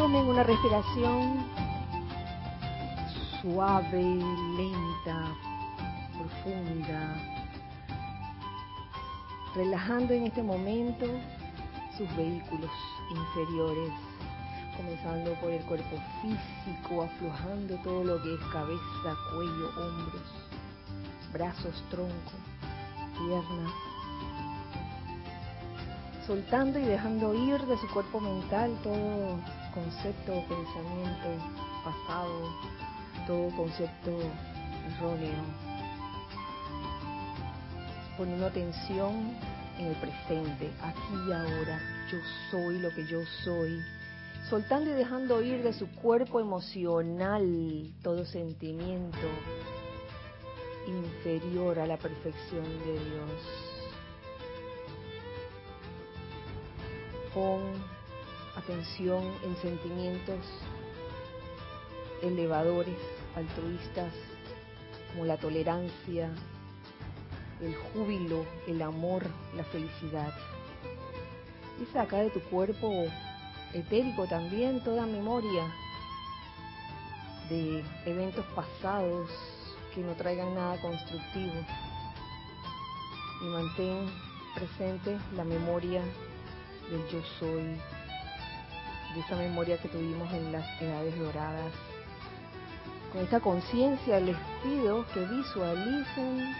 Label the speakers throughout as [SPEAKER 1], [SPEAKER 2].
[SPEAKER 1] tomen una respiración suave, lenta, profunda, relajando en este momento sus vehículos inferiores, comenzando por el cuerpo físico, aflojando todo lo que es cabeza, cuello, hombros, brazos, tronco, piernas, soltando y dejando ir de su cuerpo mental todo concepto o pensamiento pasado, todo concepto erróneo, poniendo atención en el presente, aquí y ahora, yo soy lo que yo soy, soltando y dejando ir de su cuerpo emocional todo sentimiento inferior a la perfección de Dios. Pon atención en sentimientos elevadores, altruistas, como la tolerancia, el júbilo, el amor, la felicidad. Y saca de tu cuerpo etérico también toda memoria de eventos pasados que no traigan nada constructivo. Y mantén presente la memoria del yo soy, de esa memoria que tuvimos en las edades doradas. Con esta conciencia les pido que visualicen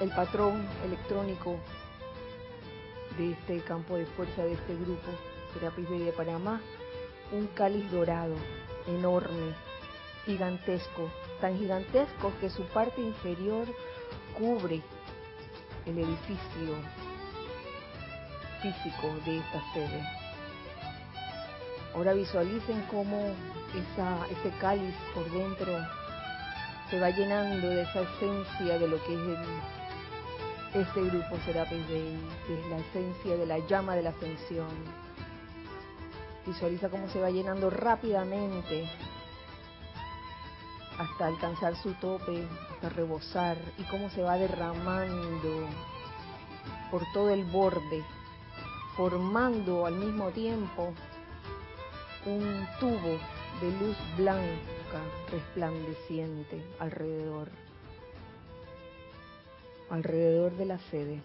[SPEAKER 1] el patrón electrónico de este campo de fuerza de este grupo Serapis de Panamá, un cáliz dorado enorme, gigantesco, tan gigantesco que su parte inferior cubre el edificio físico de esta sede. Ahora visualicen cómo ese cáliz por dentro se va llenando de esa esencia de lo que es este grupo Serapis Bay, que es la esencia de la llama de la ascensión. Visualiza cómo se va llenando rápidamente hasta alcanzar su tope, hasta rebosar, y cómo se va derramando por todo el borde, formando al mismo tiempo un tubo de luz blanca resplandeciente alrededor, alrededor de la sede.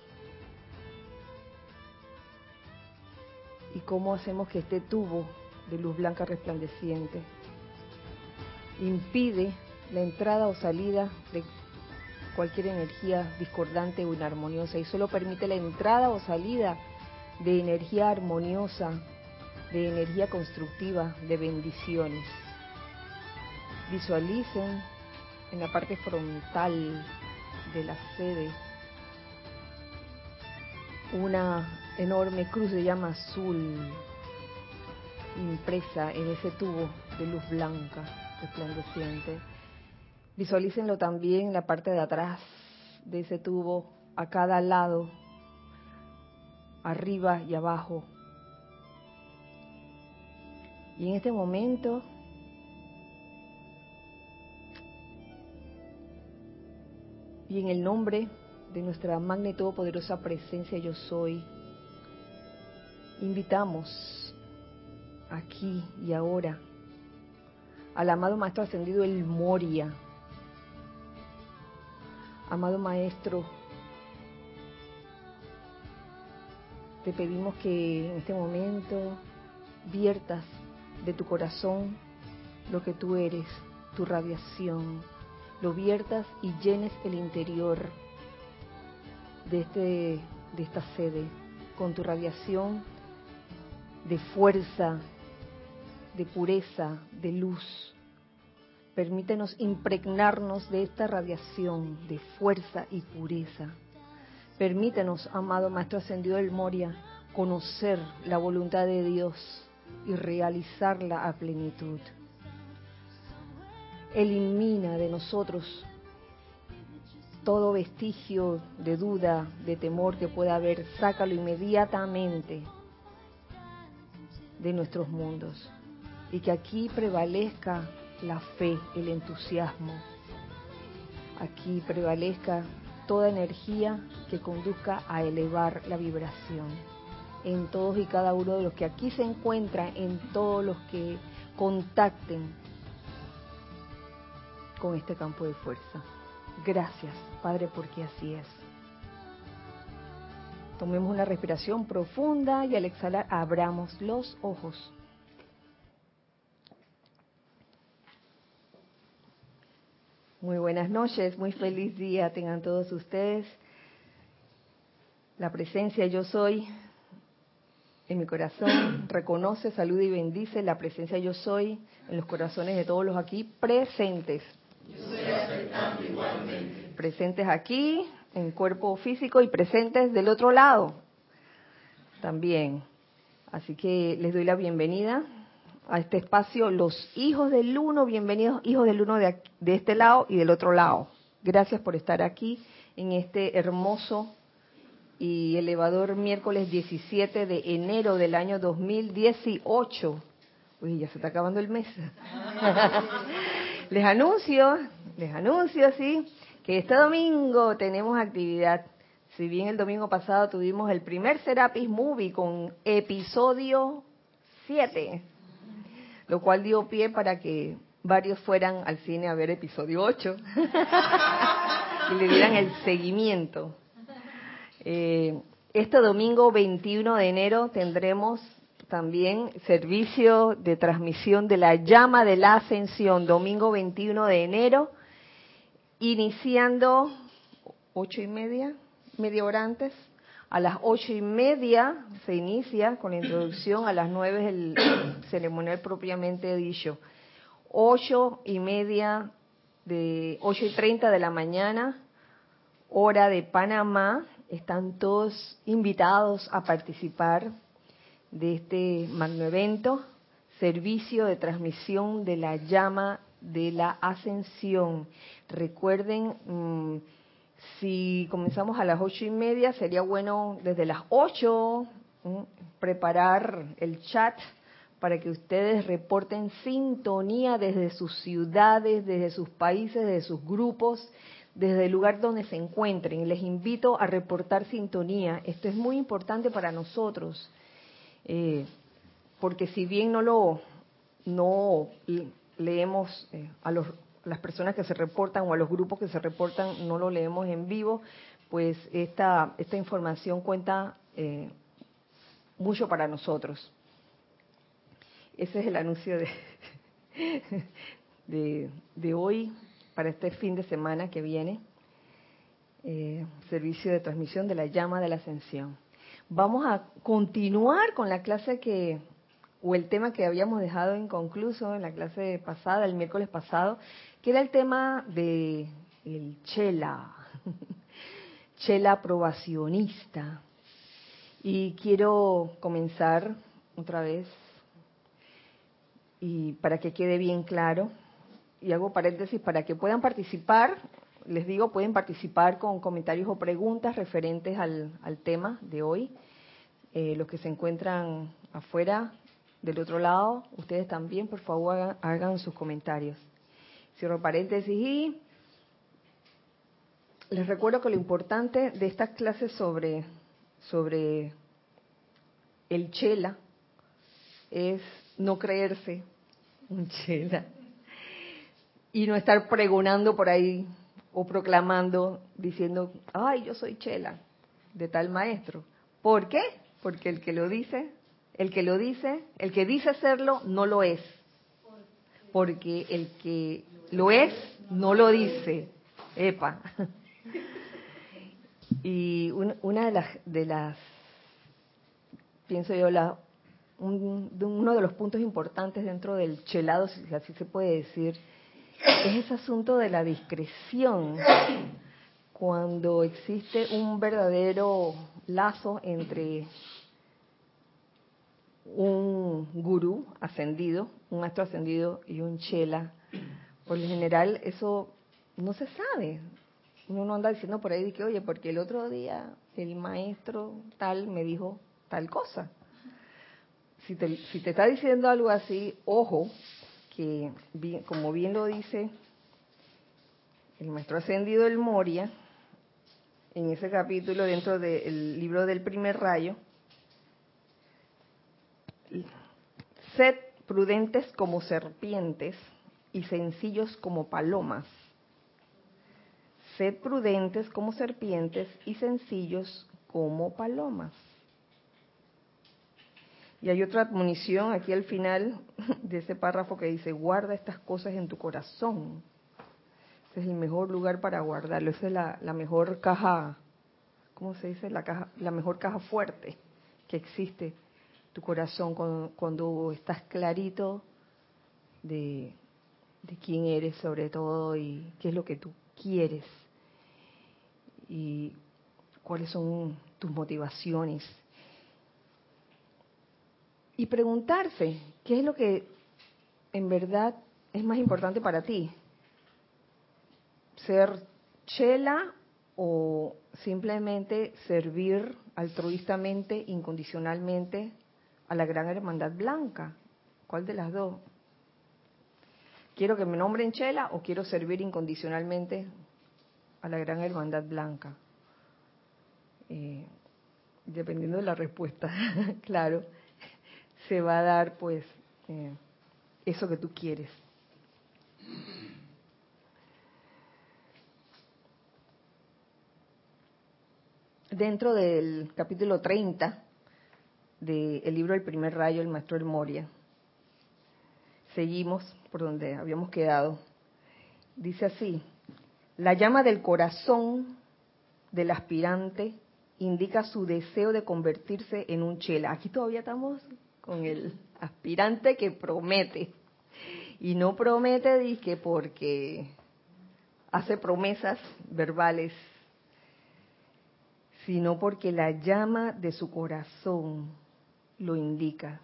[SPEAKER 1] ¿Y cómo hacemos que este tubo de luz blanca resplandeciente impide la entrada o salida de cualquier energía discordante o inarmoniosa y solo permite la entrada o salida de energía armoniosa, de energía constructiva, de bendiciones? Visualicen en la parte frontal de la sede una enorme cruz de llama azul impresa en ese tubo de luz blanca resplandeciente. Visualícenlo también en la parte de atrás de ese tubo, a cada lado, arriba y abajo. Y en este momento Y en el nombre de nuestra magna y todopoderosa presencia yo soy, invitamos aquí y ahora al amado Maestro Ascendido El Moria. Amado Maestro, te pedimos que en este momento viertas de tu corazón lo que tú eres, tu radiación, lo viertas y llenes el interior de, este, de esta sede con tu radiación de fuerza, de pureza, de luz. Permítenos impregnarnos de esta radiación de fuerza y pureza. Permítenos, amado Maestro Ascendido del Moria, conocer la voluntad de Dios y realizarla a plenitud elimina de nosotros todo vestigio de duda, de temor que pueda haber, sácalo inmediatamente de nuestros mundos. Y que aquí prevalezca la fe, el entusiasmo. Aquí prevalezca toda energía que conduzca a elevar la vibración. en todos y cada uno de los que aquí se encuentran, en todos los que contacten con este campo de fuerza. Gracias, Padre, porque así es. Tomemos una respiración profunda y al exhalar abramos los ojos. Muy buenas noches, muy feliz día tengan todos ustedes. La presencia yo soy en mi corazón reconoce, saluda y bendice la presencia yo soy en los corazones de todos los aquí presentes. Presentes aquí en cuerpo físico y presentes del otro lado también. Así que les doy la bienvenida a este espacio, los hijos del uno, bienvenidos hijos del uno de, de este lado y del otro lado. Gracias por estar aquí en este hermoso y elevador miércoles 17 de enero del año 2018. Uy, ya se está acabando el mes. les anuncio, les anuncio, sí, que este domingo tenemos actividad. Si bien el domingo pasado tuvimos el primer Serapis Movie con episodio 7, lo cual dio pie para que varios fueran al cine a ver episodio 8 y le dieran el seguimiento. Eh, este domingo 21 de enero tendremos también servicio de transmisión de la llama de la ascensión, domingo 21 de enero, iniciando ocho y media, media hora antes. A las ocho y media se inicia con la introducción, a las nueve el ceremonial propiamente dicho. Ocho y media de ocho y treinta de la mañana, hora de Panamá, están todos invitados a participar de este magno evento, servicio de transmisión de la llama de la ascensión. Recuerden, mm, si comenzamos a las ocho y media, sería bueno desde las ocho preparar el chat para que ustedes reporten sintonía desde sus ciudades, desde sus países, desde sus grupos, desde el lugar donde se encuentren. Les invito a reportar sintonía. Esto es muy importante para nosotros, eh, porque si bien no lo no leemos eh, a los, las personas que se reportan o a los grupos que se reportan, no lo leemos en vivo, pues esta, esta información cuenta eh, mucho para nosotros. Ese es el anuncio de, de, hoy para este fin de semana que viene, eh, servicio de transmisión de la llama de la ascensión. Vamos a continuar con la clase que, o el tema que habíamos dejado inconcluso en la clase pasada, el miércoles pasado, que era el tema de el chela, chela aprobacionista. Y quiero comenzar otra vez, y para que quede bien claro, y hago paréntesis para que puedan participar, les digo, pueden participar con comentarios o preguntas referentes al, tema de hoy. Eh, los que se encuentran afuera, del otro lado, ustedes también, por favor, hagan, sus comentarios. Cierro paréntesis y les recuerdo que lo importante de estas clases sobre, sobre el chela es no creerse un chela y no estar pregonando por ahí o proclamando diciendo, ay, yo soy chela de tal maestro. ¿Por qué? Porque el que lo dice, el que lo dice, el que dice serlo, no lo es. Porque el que lo es, no lo dice. Epa. Y una de las, de las pienso yo, la, uno de los puntos importantes dentro del chelado, si así se puede decir, es ese asunto de la discreción cuando existe un verdadero lazo entre un gurú ascendido, un maestro ascendido y un chela. Por lo general eso no se sabe. Uno no anda diciendo por ahí que, oye, porque el otro día el maestro tal me dijo tal cosa. Si te, si te está diciendo algo así, ojo, que, como bien lo dice el maestro ascendido el Moria, en ese capítulo dentro del libro del primer rayo, sed prudentes como serpientes y sencillos como palomas. Sed prudentes como serpientes y sencillos como palomas. Y hay otra admonición aquí al final de ese párrafo que dice, guarda estas cosas en tu corazón. Ese es el mejor lugar para guardarlo. Esa es la, mejor caja, ¿cómo se dice? La, caja, la mejor caja fuerte que existe. Tu corazón cuando, cuando estás clarito de, de quién eres sobre todo y qué es lo que tú quieres y cuáles son tus motivaciones y preguntarse qué es lo que en verdad es más importante para ti. Ser chela o simplemente servir altruistamente, incondicionalmente a la gran hermandad blanca. ¿Cuál de las dos? ¿Quiero que me nombren chela o quiero servir incondicionalmente a la gran hermandad blanca? Eh, dependiendo de la respuesta, claro se va a dar pues eh, eso que tú quieres. Dentro del capítulo 30 del libro El primer rayo, el maestro El Moria, seguimos por donde habíamos quedado. Dice así, la llama del corazón del aspirante indica su deseo de convertirse en un chela. Aquí todavía estamos con el aspirante que promete. Y no promete, dije, porque hace promesas verbales, sino porque la llama de su corazón lo indica.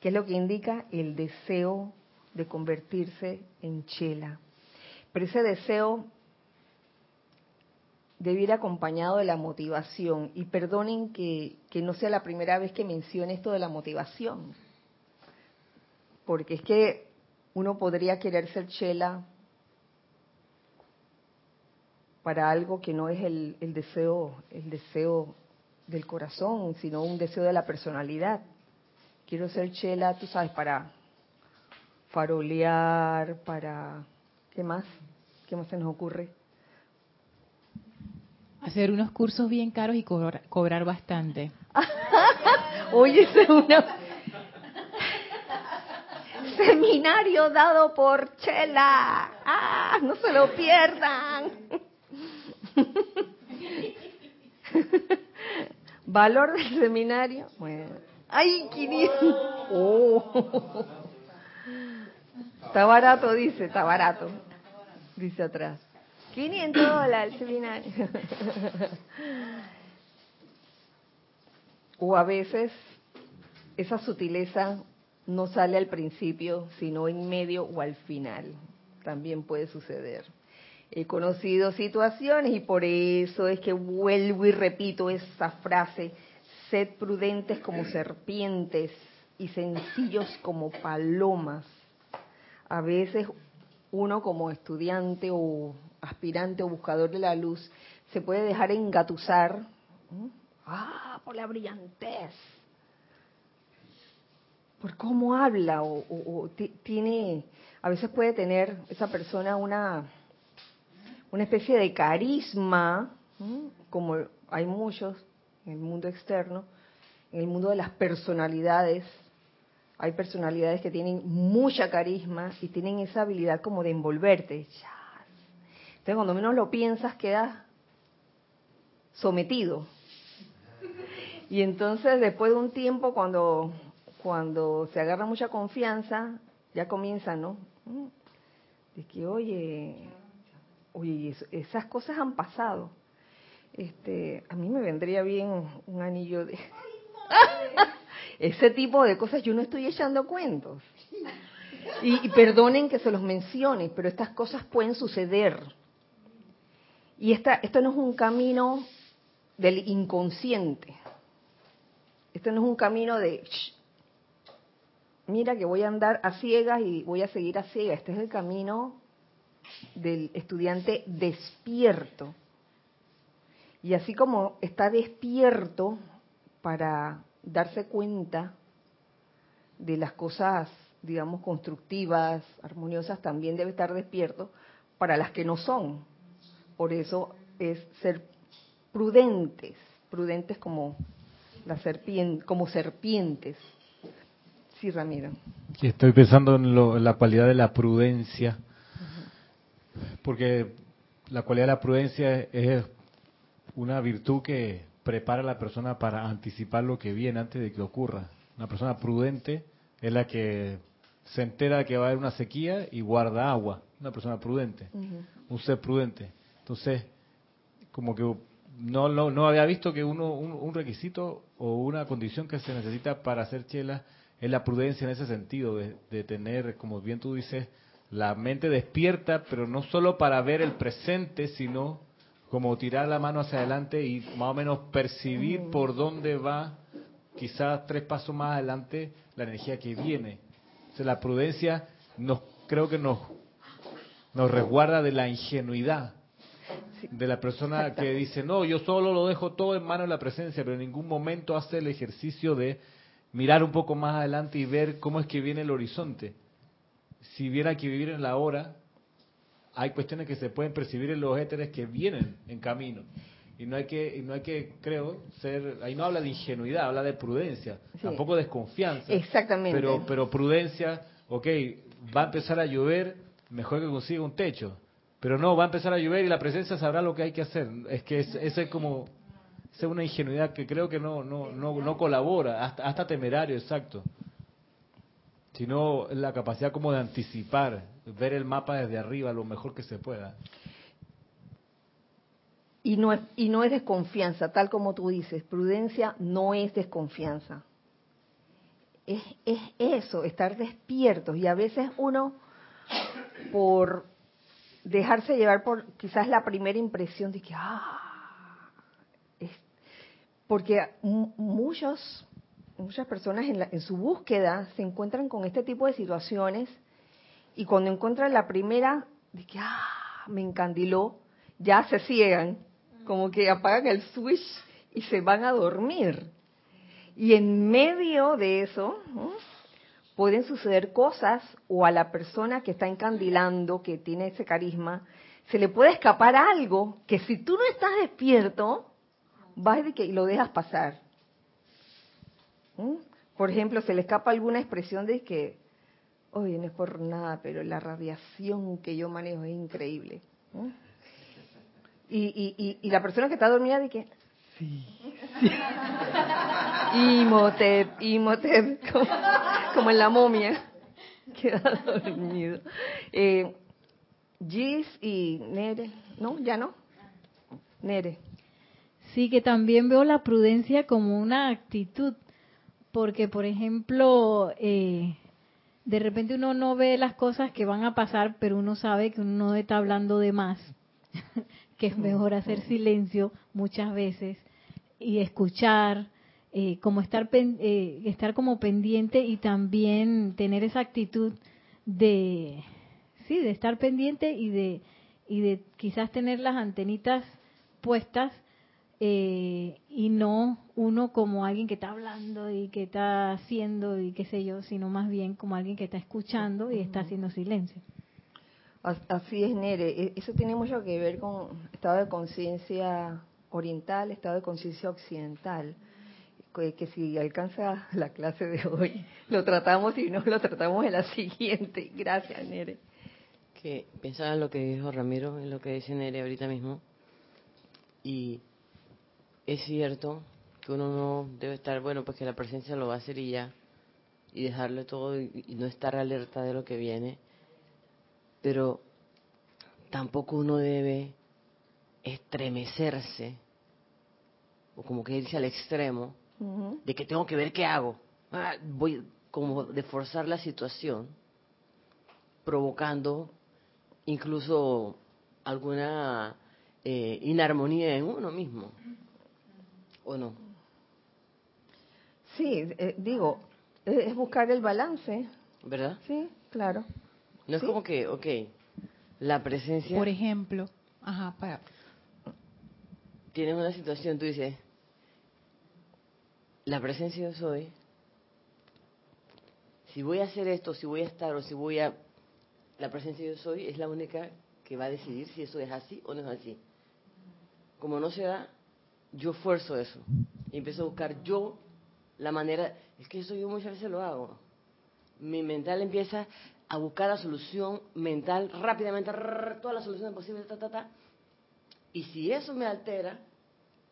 [SPEAKER 1] ¿Qué es lo que indica? El deseo de convertirse en chela. Pero ese deseo debe ir acompañado de la motivación. Y perdonen que, no sea la primera vez que mencione esto de la motivación. Porque es que uno podría querer ser chela para algo que no es el, el deseo, el deseo del corazón, sino un deseo de la personalidad. Quiero ser chela, tú sabes, para farolear, para... ¿Qué más? ¿Qué más se nos ocurre?
[SPEAKER 2] Hacer unos cursos bien caros y cobrar, bastante.
[SPEAKER 1] Oye, es una... Seminario dado por Chela. ¡Ah! No se lo pierdan. ¿Valor del seminario? Bueno. ¡Ay, 500! Oh. Está barato, dice, está barato. Dice atrás. 500 dólares seminario. o a veces esa sutileza no sale al principio, sino en medio o al final. También puede suceder. He conocido situaciones y por eso es que vuelvo y repito esa frase, sed prudentes como serpientes y sencillos como palomas. A veces uno como estudiante o aspirante o buscador de la luz se puede dejar engatusar ah, por la brillantez, por cómo habla o, tiene, a veces puede tener esa persona una, una especie de carisma, como hay muchos en el mundo externo, en el mundo de las personalidades, hay personalidades que tienen mucha carisma y tienen esa habilidad como de envolverte. Entonces, cuando menos lo piensas, quedas sometido. Y entonces, después de un tiempo, cuando, cuando se agarra mucha confianza, ya comienza, ¿no? De que, oye, oye, esas cosas han pasado. Este, a mí me vendría bien un anillo de... Ese tipo de cosas yo no estoy echando cuentos. Y, perdonen que se los mencione, pero estas cosas pueden suceder. Y esta, esto no es un camino del inconsciente. Esto no es un camino de, mira que voy a andar a ciegas y voy a seguir a ciegas. Este es el camino del estudiante despierto. Y así como está despierto para darse cuenta de las cosas, digamos, constructivas, armoniosas, también debe estar despierto para las que no son. Por eso es ser prudentes, prudentes como la serpiente, como serpientes. Sí, Ramiro.
[SPEAKER 3] Estoy pensando en, la cualidad de la prudencia, porque la cualidad de la prudencia es una virtud que prepara a la persona para anticipar lo que viene antes de que ocurra. Una persona prudente es la que se entera de que va a haber una sequía y guarda agua. Una persona prudente, un ser prudente. Entonces, como que no, no, no había visto que uno un, requisito o una condición que se necesita para hacer chela es la prudencia en ese sentido, de, de tener, como bien tú dices, la mente despierta, pero no solo para ver el presente, sino como tirar la mano hacia adelante y más o menos percibir por dónde va, quizás tres pasos más adelante, la energía que viene. O sea, la prudencia nos creo que nos, nos resguarda de la ingenuidad de la persona que dice, no, yo solo lo dejo todo en mano de la presencia, pero en ningún momento hace el ejercicio de mirar un poco más adelante y ver cómo es que viene el horizonte. Si hubiera que vivir en la hora, hay cuestiones que se pueden percibir en los éteres que vienen en camino. Y no hay que, y no hay que, creo, ser, ahí no habla de ingenuidad, habla de prudencia, tampoco de desconfianza.
[SPEAKER 1] Exactamente.
[SPEAKER 3] Pero, pero prudencia, ok, va a empezar a llover, mejor que consiga un techo. Pero no, va a empezar a llover y la presencia sabrá lo que hay que hacer. Es que ese es, es como, es una ingenuidad que creo que no, no, no, no colabora, hasta, hasta temerario, exacto sino la capacidad como de anticipar, ver el mapa desde arriba lo mejor que se pueda.
[SPEAKER 1] Y no, es, y no es desconfianza, tal como tú dices, prudencia no es desconfianza. Es, es eso, estar despiertos. Y a veces uno, por dejarse llevar por quizás la primera impresión de que, ah, es, porque muchos muchas personas en, su búsqueda se encuentran con este tipo de situaciones y cuando encuentran la primera, de que, ah, me encandiló, ya se ciegan, como que apagan el switch y se van a dormir. Y en medio de eso pueden suceder cosas o a la persona que está encandilando, que tiene ese carisma, se le puede escapar algo que si tú no estás despierto, vas y lo dejas pasar. ¿Mm? Por ejemplo, se le escapa alguna expresión de que, oye, no es por nada, pero la radiación que yo manejo es increíble. ¿Mm? Y, y, la persona que está dormida de que, sí, sí. Imhotep, Imhotep, como, en la momia, queda dormido. Eh, Gis y Nere, ¿no? ¿Ya no? Nere.
[SPEAKER 2] Sí, que también veo la prudencia como una actitud porque, por ejemplo, eh, de repente uno no ve las cosas que van a pasar, pero uno sabe que uno no está hablando de más, que es mejor hacer silencio muchas veces y escuchar, eh, como estar, eh, estar como pendiente y también tener esa actitud de, sí, de estar pendiente y de, y de quizás tener las antenitas puestas eh, y no uno como alguien que está hablando y que está haciendo y qué sé yo, sino más bien como alguien que está escuchando y está haciendo silencio.
[SPEAKER 1] Así es, Nere. E, eso tiene mucho que ver con estado de conciencia oriental, estado de conciencia occidental. Que, si alcanza la clase de hoy, lo tratamos y no lo tratamos en la siguiente. Gracias, Nere.
[SPEAKER 4] Que pensaba en lo que dijo Ramiro, en lo que dice Nere ahorita mismo. Y es cierto que uno no debe estar, bueno, pues que la presencia lo va a hacer y ya, y dejarle todo y, no estar alerta de lo que viene, pero tampoco uno debe estremecerse, o como que irse al extremo, de que tengo que ver qué hago. Ah, voy como de forzar la situación, provocando incluso alguna eh, inarmonía en uno mismo. ¿O no?
[SPEAKER 1] Sí, eh, digo, es buscar el balance.
[SPEAKER 4] ¿Verdad?
[SPEAKER 1] Sí, claro.
[SPEAKER 4] No es como que, ok, la presencia...
[SPEAKER 2] Por ejemplo, ajá, para...
[SPEAKER 4] Tienes una situación, tú dices, la presencia yo soy, si voy a hacer esto, si voy a estar o si voy a... La presencia de yo soy es la única que va a decidir si eso es así o no es así. Como no se da, yo fuerzo eso. Y empiezo a buscar yo la manera... Es que eso yo muchas veces lo hago. Mi mental empieza a buscar la solución mental rápidamente, todas las soluciones posibles, ta, ta, ta. Y si eso me altera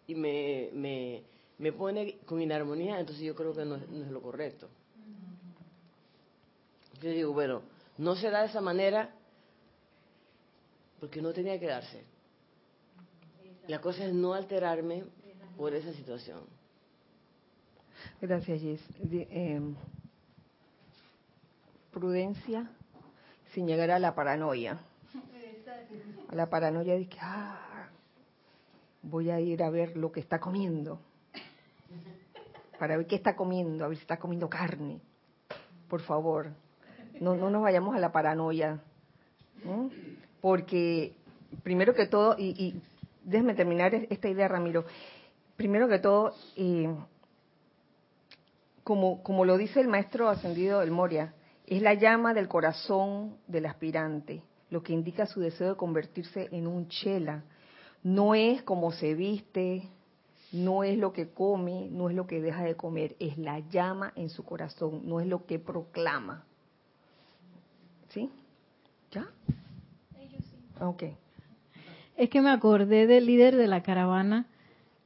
[SPEAKER 4] y me, me, me pone con inarmonía, entonces yo creo que no no es lo correcto. Yo digo, bueno, no se da de esa manera porque no tenía que darse. La cosa es no alterarme por esa situación.
[SPEAKER 1] Gracias. De- eh, prudencia sin llegar a la paranoia. A la paranoia de que, ah, voy a ir a ver lo que está comiendo. Para ver qué está comiendo, a ver si está comiendo carne. Por favor, no, no nos vayamos a la paranoia. ¿no? Porque, primero que todo, y, y déjeme terminar esta idea, Ramiro. Primero que todo, eh, como, como lo dice el maestro ascendido del Moria, es la llama del corazón del aspirante, lo que indica su deseo de convertirse en un chela. No es como se viste, no es lo que come, no es lo que deja de comer, es la llama en su corazón, no es lo que proclama. ¿Sí? ¿Ya? Ok.
[SPEAKER 2] Es que me acordé del líder de la caravana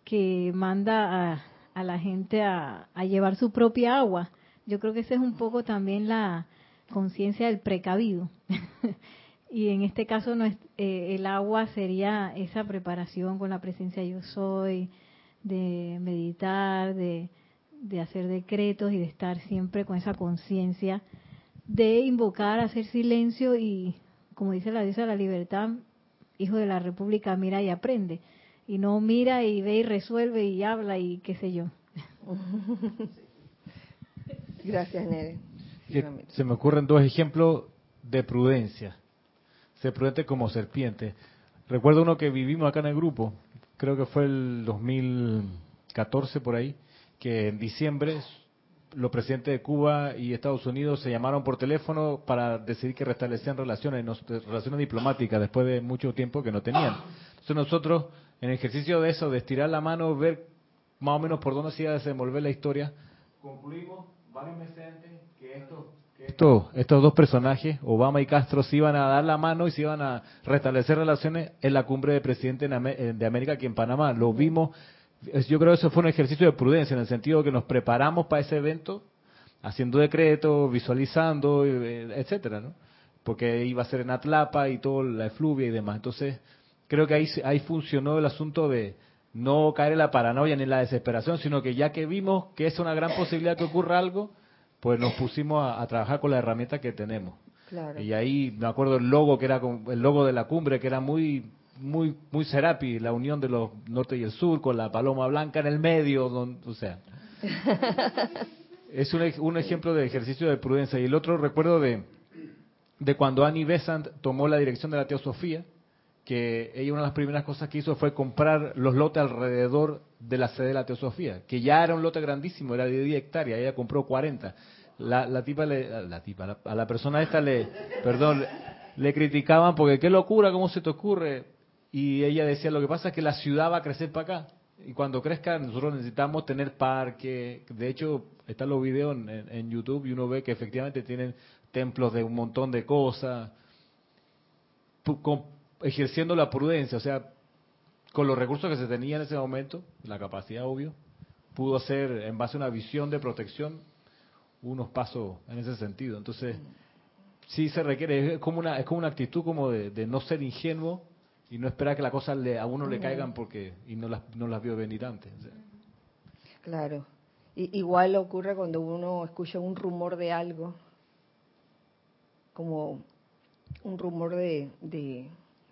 [SPEAKER 2] que manda a, la gente a, a llevar su propia agua. Yo creo que esa es un poco también la conciencia del precavido. y en este caso no es, eh, el agua sería esa preparación con la presencia yo soy, de meditar, de, de hacer decretos y de estar siempre con esa conciencia, de invocar, hacer silencio y, como dice la diosa de la libertad, hijo de la República, mira y aprende. Y no mira y ve y resuelve y habla y qué sé yo.
[SPEAKER 1] Gracias, Nere.
[SPEAKER 3] Se me ocurren dos ejemplos de prudencia. Ser prudente como serpiente. Recuerdo uno que vivimos acá en el grupo, creo que fue el 2014 por ahí, que en diciembre los presidentes de Cuba y Estados Unidos se llamaron por teléfono para decidir que restablecían relaciones, relaciones diplomáticas después de mucho tiempo que no tenían. Entonces nosotros, en el ejercicio de eso, de estirar la mano, ver más o menos por dónde se iba a desenvolver la historia, concluimos varios meses antes que estos, que estos, dos personajes, Obama y Castro, se iban a dar la mano y se iban a restablecer relaciones en la cumbre de presidentes de América aquí en Panamá. Lo vimos, yo creo que eso fue un ejercicio de prudencia en el sentido que nos preparamos para ese evento, haciendo decretos, visualizando, eh, etcétera, ¿no? Porque iba a ser en Atlapa y todo la efluvia y demás. Entonces, creo que ahí, ahí funcionó el asunto de no caer en la paranoia ni en la desesperación, sino que ya que vimos que es una gran posibilidad que ocurra algo, pues nos pusimos a, a trabajar con la herramienta que tenemos.
[SPEAKER 1] Claro.
[SPEAKER 3] Y ahí me acuerdo el logo que era el logo de la cumbre que era muy muy muy Serapi, la unión de los norte y el sur con la paloma blanca en el medio, don- o sea. es un, un ejemplo de ejercicio de prudencia y el otro recuerdo de de cuando Annie Besant tomó la dirección de la teosofía, que ella una de las primeras cosas que hizo fue comprar los lotes alrededor de la sede de la teosofía, que ya era un lote grandísimo, era de 10 hectáreas, ella compró 40. La, la tipa, le, la tipa, la- a la persona esta le, perdón, le, le criticaban porque qué locura, cómo se te ocurre. Y ella decía, lo que pasa es que la ciudad va a crecer para acá. Y cuando crezca, nosotros necesitamos tener parque. De hecho, están los videos en, YouTube y uno ve que efectivamente tienen templos de un montón de cosas. Ejerciendo la prudencia, o sea, con los recursos que se tenía en ese momento, la capacidad, obvio, pudo hacer, en base a una visión de protección, unos pasos en ese sentido. Entonces, sí se requiere, es como una, es como una actitud como de no ser ingenuo y no esperar que las cosas le, a uno le caigan porque y no las, no las vio venir antes. o sea.
[SPEAKER 1] Claro. I- igual ocurre cuando uno escucha un rumor de algo, como un rumor de, de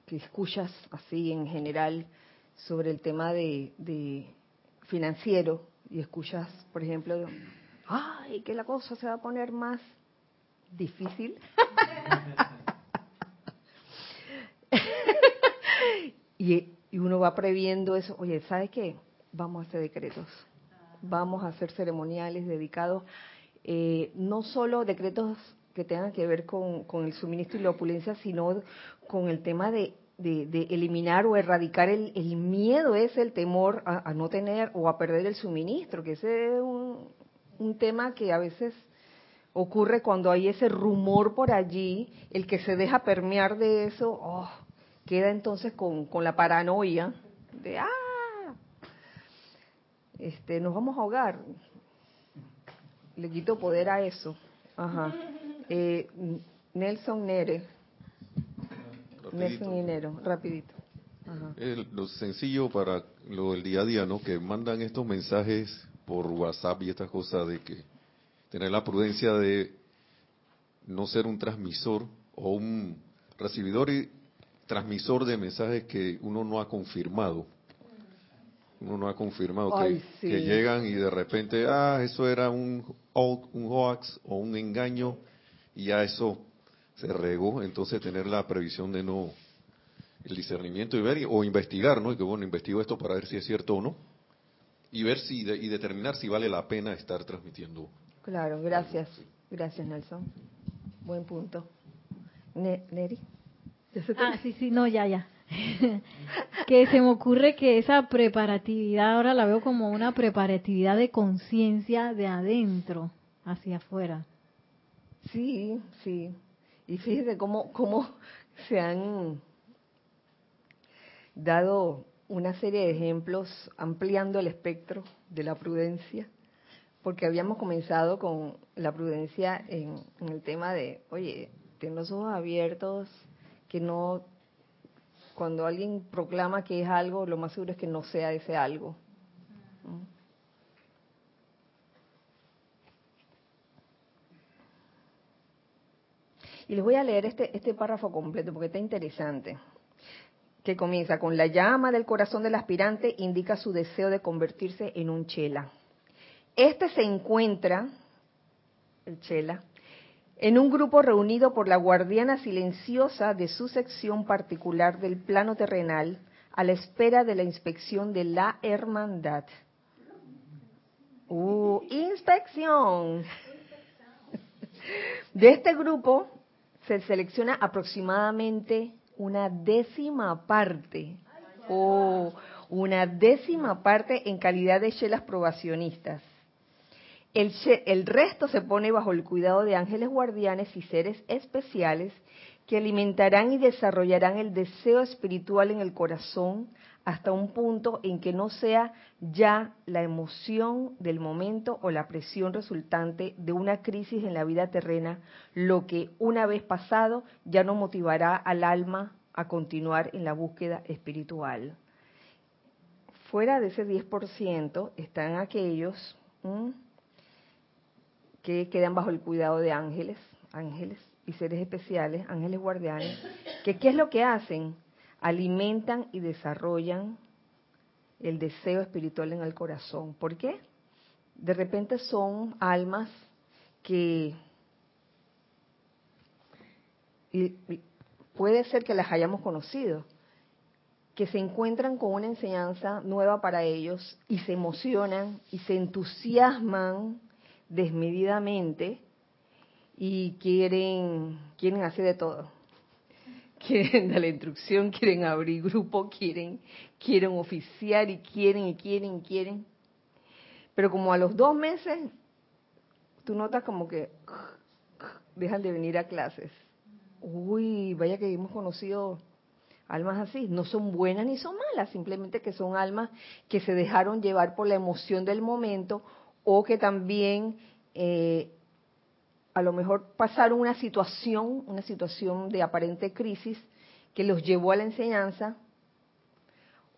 [SPEAKER 1] que escuchas así en general sobre el tema de, de financiero y escuchas, por ejemplo, ay, que la cosa se va a poner más difícil. y, uno va previendo eso, oye, ¿sabes qué? Vamos a hacer decretos, vamos a hacer ceremoniales dedicados. eh, no solo decretos que tengan que ver con, el suministro y la opulencia, sino con el tema de, eliminar o erradicar el, miedo, es el temor a, no tener o a perder el suministro, que ese es un, un tema que a veces ocurre cuando hay ese rumor por allí, el que se deja permear de eso, oh, queda entonces con, con la paranoia de, ah, este, nos vamos a ahogar. Le quito poder a eso. Ajá. Eh, Nelson Nere. Nelson Nero, rapidito.
[SPEAKER 5] lo sencillo para lo del día a día, ¿no? Que mandan estos mensajes por WhatsApp y estas cosas de que tener la prudencia de no ser un transmisor o un recibidor y transmisor de mensajes que uno no ha confirmado. Uno no ha confirmado que, llegan y de repente, ah, eso era un, un hoax o un engaño y ya eso se regó. Entonces tener la previsión de no, el discernimiento y ver o investigar, ¿no? Y que bueno, investigo esto para ver si es cierto o no y ver si y determinar si vale la pena estar transmitiendo.
[SPEAKER 1] Claro, gracias, gracias Nelson. Buen punto. Neri.
[SPEAKER 2] Ah, sí, sí, no, ya, ya. que se me ocurre que esa preparatividad ahora la veo como una preparatividad de conciencia de adentro hacia afuera.
[SPEAKER 1] Sí, sí. Y fíjese cómo, cómo se han dado una serie de ejemplos ampliando el espectro de la prudencia, porque habíamos comenzado con la prudencia en, en el tema de, oye, ten los ojos abiertos, que no cuando alguien proclama que es algo, lo más seguro es que no sea ese algo. Y les voy a leer este, este párrafo completo porque está interesante. Que comienza con la llama del corazón del aspirante indica su deseo de convertirse en un chela. Este se encuentra, el chela, en un grupo reunido por la guardiana silenciosa de su sección particular del plano terrenal a la espera de la inspección de la hermandad. Uh, inspección. De este grupo se selecciona aproximadamente una décima parte o una décima parte en calidad de chelas probacionistas el, resto se pone bajo el cuidado de ángeles guardianes y seres especiales que alimentarán y desarrollarán el deseo espiritual en el corazón hasta un punto en que no sea ya la emoción del momento o la presión resultante de una crisis en la vida terrena lo que una vez pasado ya no motivará al alma a continuar en la búsqueda espiritual. Fuera de ese 10% están aquellos que quedan bajo el cuidado de ángeles, ángeles y seres especiales, ángeles guardianes, que qué es lo que hacen? Alimentan y desarrollan el deseo espiritual en el corazón. ¿Por qué? De repente son almas que puede ser que las hayamos conocido, que se encuentran con una enseñanza nueva para ellos y se emocionan y se entusiasman desmedidamente y quieren, quieren hacer de todo. Quieren dar la instrucción, quieren abrir grupo, quieren, quieren oficiar y quieren y quieren y quieren. Pero como a los dos meses, tú notas como que dejan de venir a clases. Uy, vaya que hemos conocido almas así. No son buenas ni son malas, simplemente que son almas que se dejaron llevar por la emoción del momento o que también eh, a lo mejor pasaron una situación, una situación de aparente crisis que los llevó a la enseñanza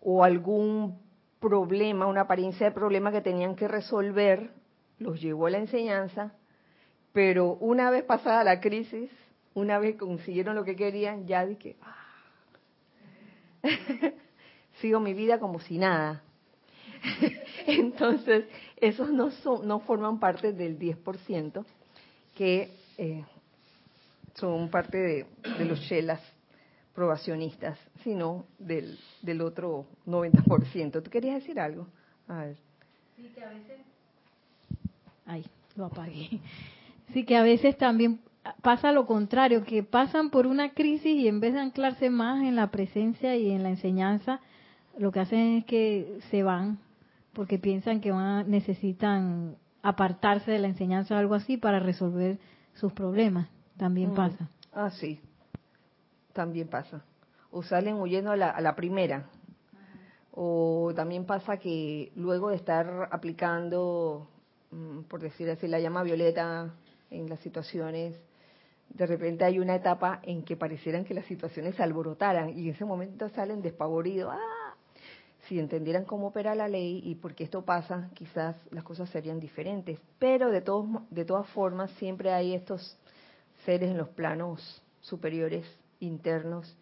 [SPEAKER 1] o algún problema, una apariencia de problema que tenían que resolver, los llevó a la enseñanza, pero una vez pasada la crisis, una vez consiguieron lo que querían, ya dije, ah, sigo mi vida como si nada. Entonces, esos no, son, no forman parte del 10% que eh, son parte de, los chelas probacionistas, sino del, del otro 90%. ¿Tú querías decir algo? A ver.
[SPEAKER 2] Sí, que a veces... Ay, lo apagué. Sí que a veces también pasa lo contrario, que pasan por una crisis y en vez de anclarse más en la presencia y en la enseñanza, lo que hacen es que se van porque piensan que van necesitan apartarse de la enseñanza o algo así para resolver sus problemas. También mm. pasa.
[SPEAKER 1] Ah, sí. También pasa. O salen huyendo a la, a la primera. O también pasa que luego de estar aplicando, mm, por decir así, la llama violeta en las situaciones, de repente hay una etapa en que parecieran que las situaciones se alborotaran y en ese momento salen despavoridos. ¡Ah! Si entendieran cómo opera la ley y por qué esto pasa, quizás las cosas serían diferentes. Pero de, todos, de todas formas, siempre hay estos seres en los planos superiores, internos,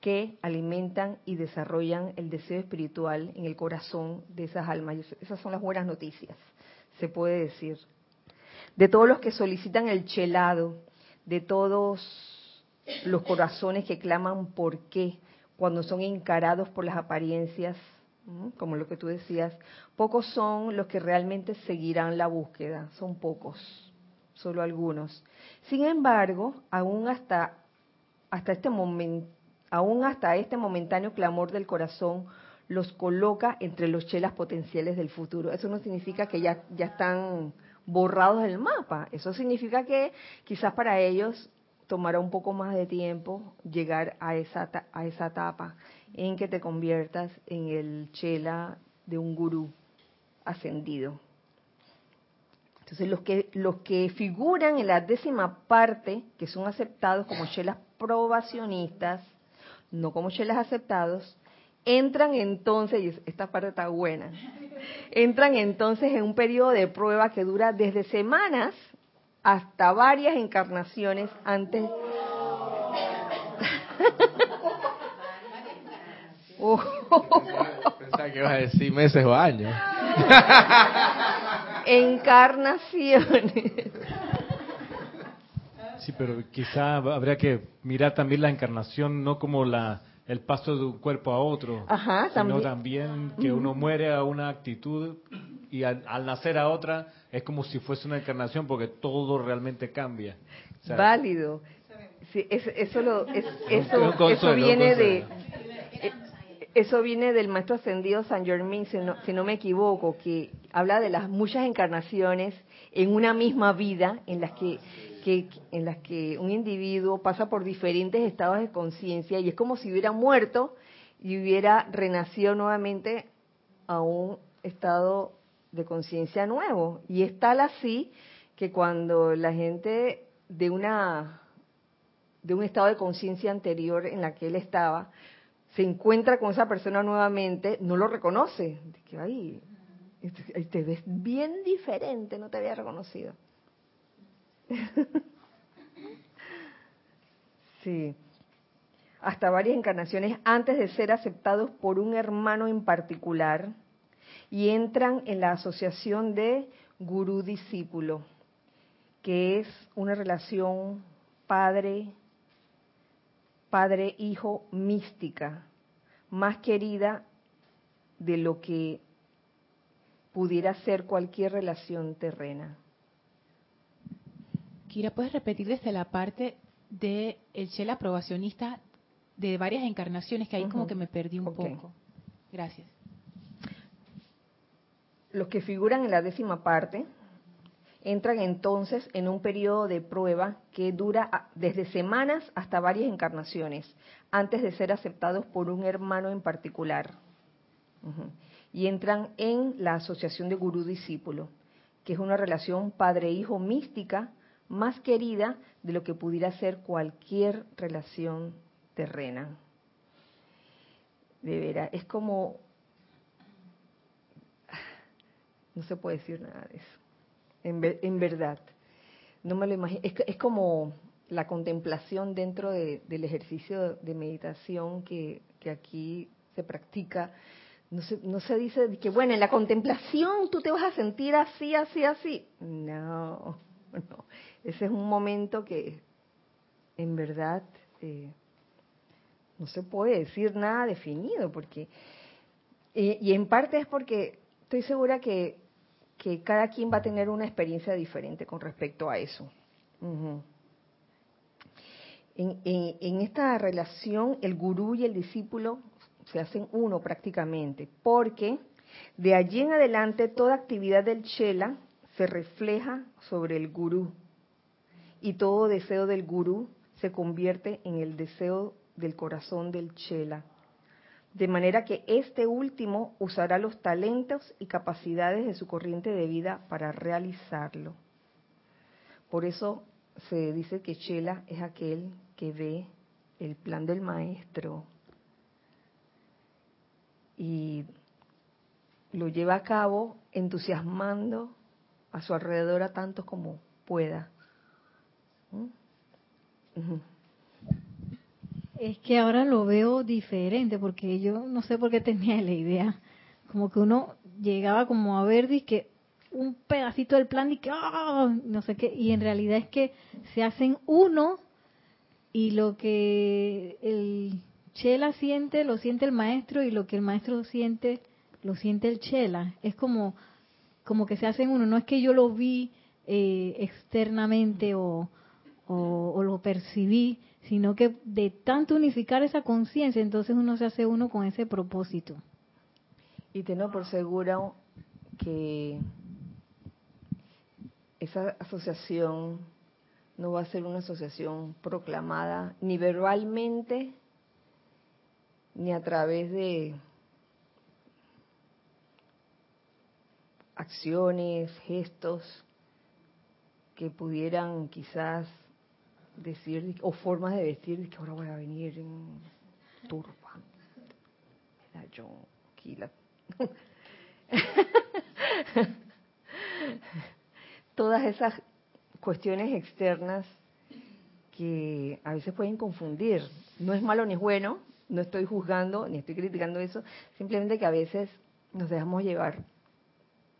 [SPEAKER 1] que alimentan y desarrollan el deseo espiritual en el corazón de esas almas. Esas son las buenas noticias, se puede decir. De todos los que solicitan el chelado, de todos los corazones que claman por qué cuando son encarados por las apariencias, como lo que tú decías, pocos son los que realmente seguirán la búsqueda, son pocos, solo algunos. Sin embargo, aún hasta hasta este momento, aún hasta este momentáneo clamor del corazón los coloca entre los chelas potenciales del futuro. Eso no significa que ya, ya están borrados del mapa. Eso significa que quizás para ellos tomará un poco más de tiempo llegar a esa, a esa etapa en que te conviertas en el chela de un gurú ascendido. Entonces los que, los que figuran en la décima parte, que son aceptados como chelas probacionistas, no como chelas aceptados, entran entonces, y esta parte está buena, entran entonces en un periodo de prueba que dura desde semanas hasta varias encarnaciones antes.
[SPEAKER 3] Pensaba que ibas a decir meses o años.
[SPEAKER 1] Encarnaciones.
[SPEAKER 3] Sí, pero quizá habría que mirar también la encarnación no como la el paso de un cuerpo a otro, sino también, que uno muere a una actitud y al, nacer a otra es como si fuese una encarnación porque todo realmente cambia.
[SPEAKER 1] Válido. eso, lo, eso, viene de eso viene del maestro ascendido San Germain, si no, me equivoco, que habla de las muchas encarnaciones en una misma vida en las que que, en las que un individuo pasa por diferentes estados de conciencia y es como si hubiera muerto y hubiera renacido nuevamente a un estado de conciencia nuevo. Y es tal así que cuando la gente de una de un estado de conciencia anterior en la que él estaba se encuentra con esa persona nuevamente, no lo reconoce. que, ay, te ves bien diferente, no te había reconocido. sí. Hasta varias encarnaciones antes de ser aceptados por un hermano en particular y entran en la asociación de gurú-discípulo, que es una relación padre padre-hijo mística, más querida de lo que pudiera ser cualquier relación terrena.
[SPEAKER 6] Kira, ¿puedes repetir desde la parte de el Shela aprobacionista de varias encarnaciones que ahí como que me perdí un poco? Gracias.
[SPEAKER 1] Los que figuran en la décima parte entran entonces en un periodo de prueba que dura desde semanas hasta varias encarnaciones, antes de ser aceptados por un hermano en particular. Y entran en la asociación de gurú-discípulo, que es una relación padre-hijo mística más querida de lo que pudiera ser cualquier relación terrena. De veras, es como... No se puede decir nada de eso. En, verdad. No me lo imagino. Es, como la contemplación dentro del ejercicio de meditación que, que aquí se practica. No se, no se dice que, bueno, en la contemplación tú te vas a sentir así, así, así. No, no. Ese es un momento que en verdad eh, no se puede decir nada definido, porque y, en parte es porque estoy segura que, que cada quien va a tener una experiencia diferente con respecto a eso. en, esta relación, el gurú y el discípulo se hacen uno prácticamente, porque de allí en adelante toda actividad del chela se refleja sobre el gurú y todo deseo del gurú se convierte en el deseo del corazón del chela de manera que este último usará los talentos y capacidades de su corriente de vida para realizarlo. Por eso se dice que Chela es aquel que ve el plan del maestro y lo lleva a cabo entusiasmando a su alrededor a tantos como pueda. ¿Mm?
[SPEAKER 2] Es que ahora lo veo diferente, porque yo no sé por qué tenía la idea. Como que uno llegaba como a ver que un pedacito del plan y que ¡ah! no sé qué, y en realidad es que se hacen uno y lo que el chela siente, lo siente el maestro y lo que el maestro siente, lo siente el chela. Es como, como que se hacen uno, no es que yo lo vi eh, externamente o, o, o, lo percibí, sino que de tanto unificar esa conciencia, entonces uno se hace uno con ese propósito.
[SPEAKER 1] Y tengo por seguro que esa asociación no va a ser una asociación proclamada ni verbalmente ni a través de acciones, gestos que pudieran quizás decir, o formas de vestir, que ahora voy a venir en turba. yo aquí Todas esas cuestiones externas que a veces pueden confundir. No es malo ni es bueno, no estoy juzgando ni estoy criticando eso, simplemente que a veces nos dejamos llevar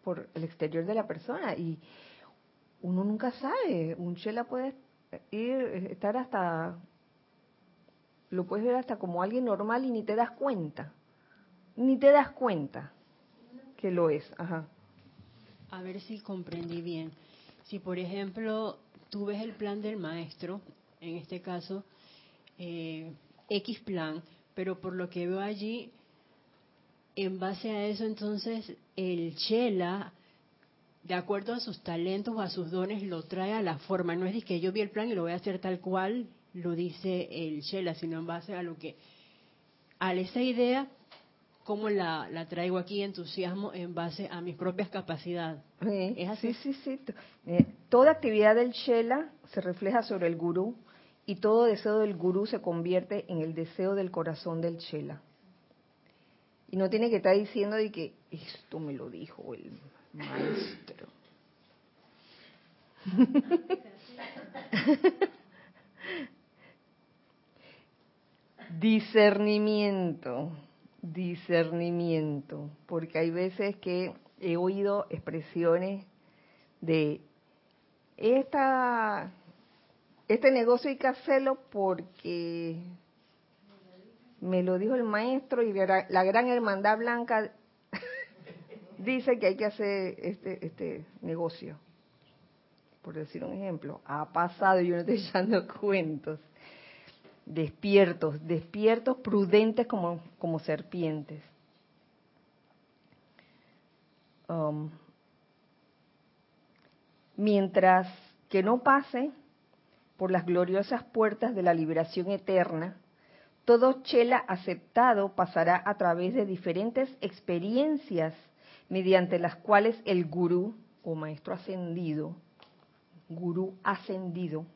[SPEAKER 1] por el exterior de la persona y uno nunca sabe, un chela puede ir, estar hasta, lo puedes ver hasta como alguien normal y ni te das cuenta, ni te das cuenta que lo es. Ajá.
[SPEAKER 7] A ver si comprendí bien. Si, por ejemplo, tú ves el plan del maestro, en este caso, eh, X plan, pero por lo que veo allí, en base a eso, entonces, el Chela de acuerdo a sus talentos o a sus dones, lo trae a la forma. No es de que yo vi el plan y lo voy a hacer tal cual lo dice el Shela, sino en base a lo que, a esa idea, cómo la, traigo aquí, entusiasmo, en base a mis propias capacidades.
[SPEAKER 1] Sí, ¿Es así? Sí, sí, eh, toda actividad del Shela se refleja sobre el gurú y todo deseo del gurú se convierte en el deseo del corazón del Shela. Y no tiene que estar diciendo de que esto me lo dijo el maestro. discernimiento, discernimiento, porque hay veces que he oído expresiones de esta este negocio hay que hacerlo porque me lo dijo el maestro y la gran hermandad blanca dice que hay que hacer este, este negocio. Por decir un ejemplo, ha pasado, yo no estoy echando cuentos. Despiertos, despiertos, prudentes como, como serpientes. Um, mientras que no pase por las gloriosas puertas de la liberación eterna, todo chela aceptado pasará a través de diferentes experiencias mediante las cuales el gurú o maestro ascendido, gurú ascendido,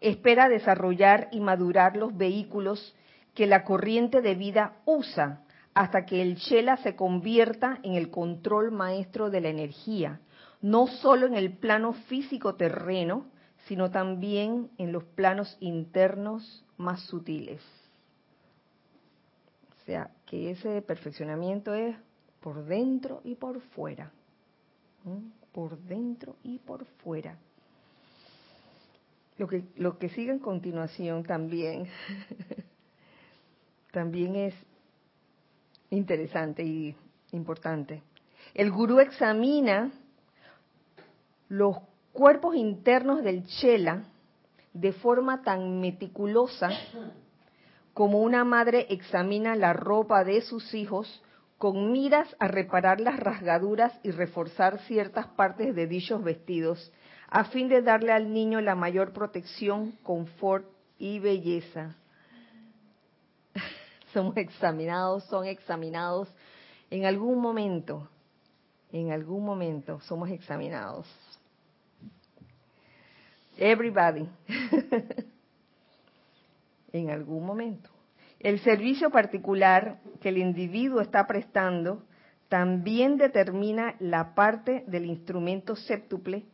[SPEAKER 1] espera desarrollar y madurar los vehículos que la corriente de vida usa hasta que el Shela se convierta en el control maestro de la energía, no solo en el plano físico terreno, sino también en los planos internos más sutiles. O sea, que ese perfeccionamiento es por dentro y por fuera. Por dentro y por fuera. Lo que, lo que sigue en continuación también, también es interesante y importante. El gurú examina los cuerpos internos del chela de forma tan meticulosa como una madre examina la ropa de sus hijos con miras a reparar las rasgaduras y reforzar ciertas partes de dichos vestidos, a fin de darle al niño la mayor protección, confort y belleza. Somos examinados, son examinados en algún momento, en algún momento somos examinados. Everybody. en algún momento. El servicio particular que el individuo está prestando también determina la parte del instrumento séptuple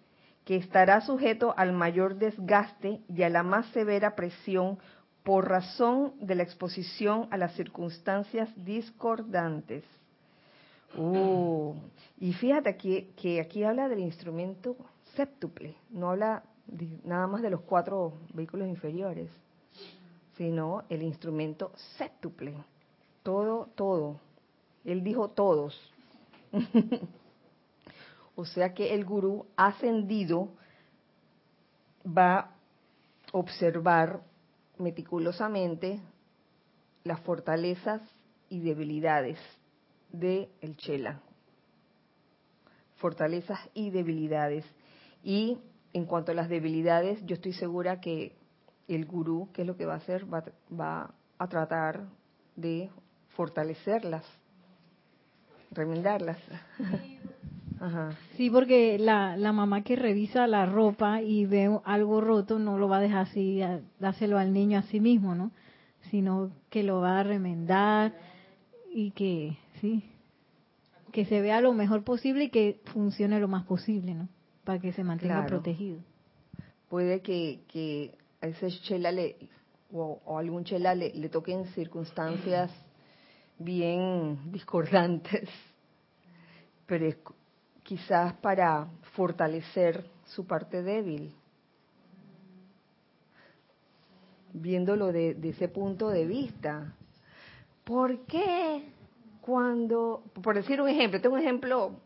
[SPEAKER 1] que estará sujeto al mayor desgaste y a la más severa presión por razón de la exposición a las circunstancias discordantes. Uh, y fíjate aquí, que aquí habla del instrumento séptuple, no habla nada más de los cuatro vehículos inferiores, sino el instrumento séptuple. Todo, todo. Él dijo todos. o sea que el gurú ascendido va a observar meticulosamente las fortalezas y debilidades de el chela. Fortalezas y debilidades. Y en cuanto a las debilidades, yo estoy segura que el gurú, ¿qué es lo que va a hacer? Va, a tratar de fortalecerlas, remendarlas.
[SPEAKER 2] Sí, porque la, la mamá que revisa la ropa y ve algo roto no lo va a dejar así, dárselo al niño a sí mismo, ¿no? Sino que lo va a remendar y que, sí, que se vea lo mejor posible y que funcione lo más posible, ¿no? para que se mantenga protegido.
[SPEAKER 1] Puede que, que a ese chela le, o, algún chela le, le toquen circunstancias bien discordantes, pero es quizás para fortalecer su parte débil. Viéndolo de, de ese punto de vista. ¿Por qué cuando, por decir un ejemplo, tengo un ejemplo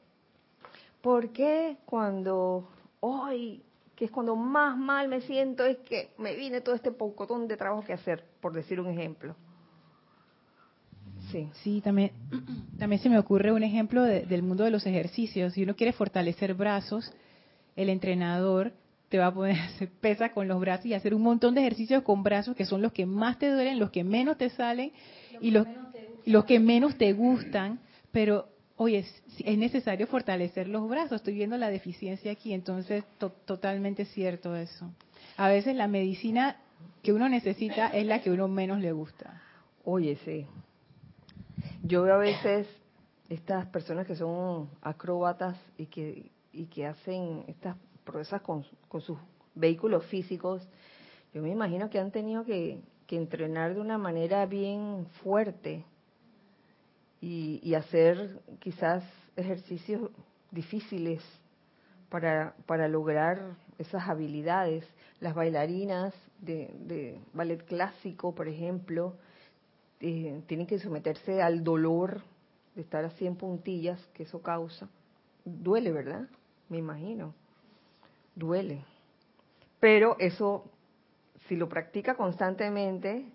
[SPEAKER 1] ¿Por qué cuando hoy, que es cuando más mal me siento, es que me viene todo este pocotón de trabajo que hacer, por decir un ejemplo?
[SPEAKER 6] Sí. Sí, también, también se me ocurre un ejemplo del mundo de los ejercicios. Si uno quiere fortalecer brazos, el entrenador te va a poner hacer pesa con los brazos y hacer un montón de ejercicios con brazos que son los que más te duelen, los que menos te salen y los, los que menos te gustan, pero oye, es, necesario fortalecer los brazos, estoy viendo la deficiencia aquí, entonces totalmente cierto eso. A veces la medicina que uno necesita es la que uno menos le gusta.
[SPEAKER 1] Oye, sí. Yo veo a veces estas personas que son acróbatas y que, y que hacen estas proezas con, sus vehículos físicos, yo me imagino que han tenido que entrenar de una manera bien fuerte y, hacer quizás ejercicios difíciles para, para lograr esas habilidades. Las bailarinas de, ballet clásico, por ejemplo, eh, tienen que someterse al dolor de estar así en puntillas que eso causa. Duele, ¿verdad? Me imagino. Duele. Pero eso, si lo practica constantemente,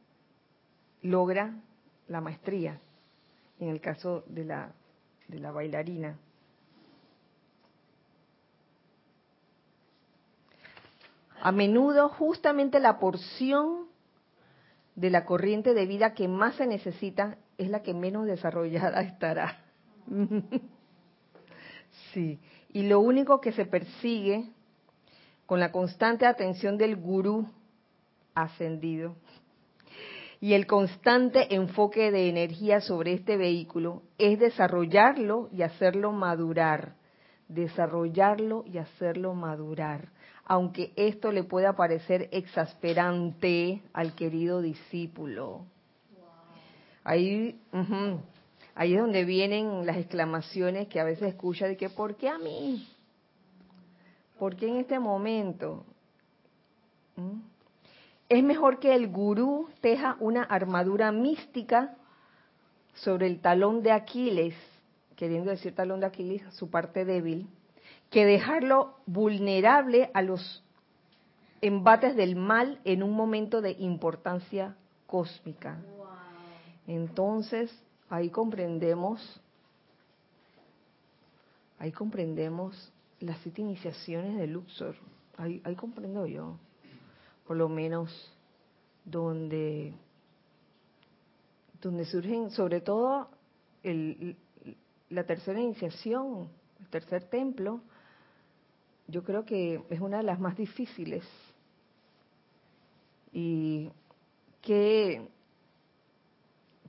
[SPEAKER 1] logra la maestría en el caso de la, de la bailarina. A menudo justamente la porción de la corriente de vida que más se necesita es la que menos desarrollada estará. sí, y lo único que se persigue con la constante atención del gurú ascendido y el constante enfoque de energía sobre este vehículo es desarrollarlo y hacerlo madurar, desarrollarlo y hacerlo madurar, aunque esto le pueda parecer exasperante al querido discípulo. Ahí, ahí es donde vienen las exclamaciones que a veces escucha de que ¿por qué a mí? ¿Por qué en este momento? ¿Mm? Es mejor que el gurú teja una armadura mística sobre el talón de Aquiles, queriendo decir talón de Aquiles, su parte débil, que dejarlo vulnerable a los embates del mal en un momento de importancia cósmica. Entonces, ahí comprendemos, ahí comprendemos las siete iniciaciones de Luxor. Ahí, ahí comprendo yo, por lo menos, donde, donde surgen, sobre todo, el, la tercera iniciación, el tercer templo, yo creo que es una de las más difíciles. Y qué,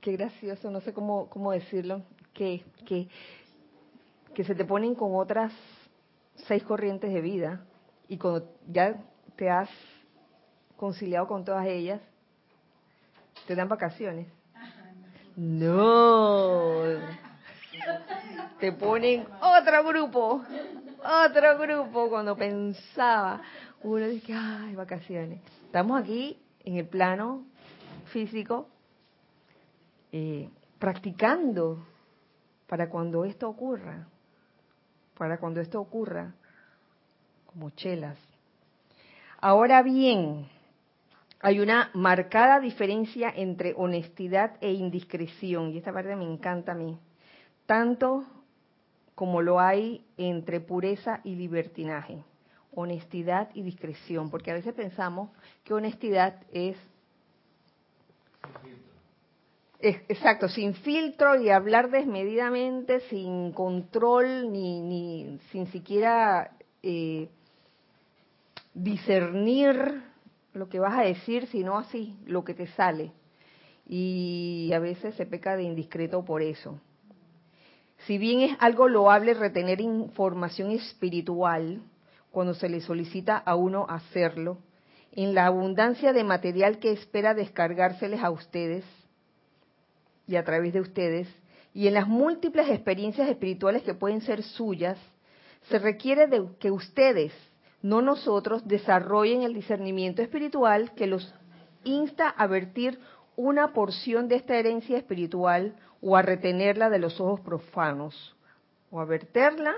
[SPEAKER 1] qué gracioso, no sé cómo, cómo decirlo, que, que, que se te ponen con otras seis corrientes de vida y cuando ya te has conciliado con todas ellas, te dan vacaciones. No, te ponen otro grupo, otro grupo cuando pensaba. Uno dice, ay, vacaciones. Estamos aquí en el plano físico eh, practicando para cuando esto ocurra, para cuando esto ocurra, como chelas. Ahora bien, hay una marcada diferencia entre honestidad e indiscreción, y esta parte me encanta a mí, tanto como lo hay entre pureza y libertinaje, honestidad y discreción, porque a veces pensamos que honestidad es, exacto, sin filtro y hablar desmedidamente, sin control, ni, ni sin siquiera eh, discernir lo que vas a decir, sino así, lo que te sale. Y a veces se peca de indiscreto por eso. Si bien es algo loable retener información espiritual cuando se le solicita a uno hacerlo, en la abundancia de material que espera descargárseles a ustedes y a través de ustedes, y en las múltiples experiencias espirituales que pueden ser suyas, se requiere de que ustedes, no nosotros, desarrollen el discernimiento espiritual que los insta a vertir una porción de esta herencia espiritual o a retenerla de los ojos profanos, o a verterla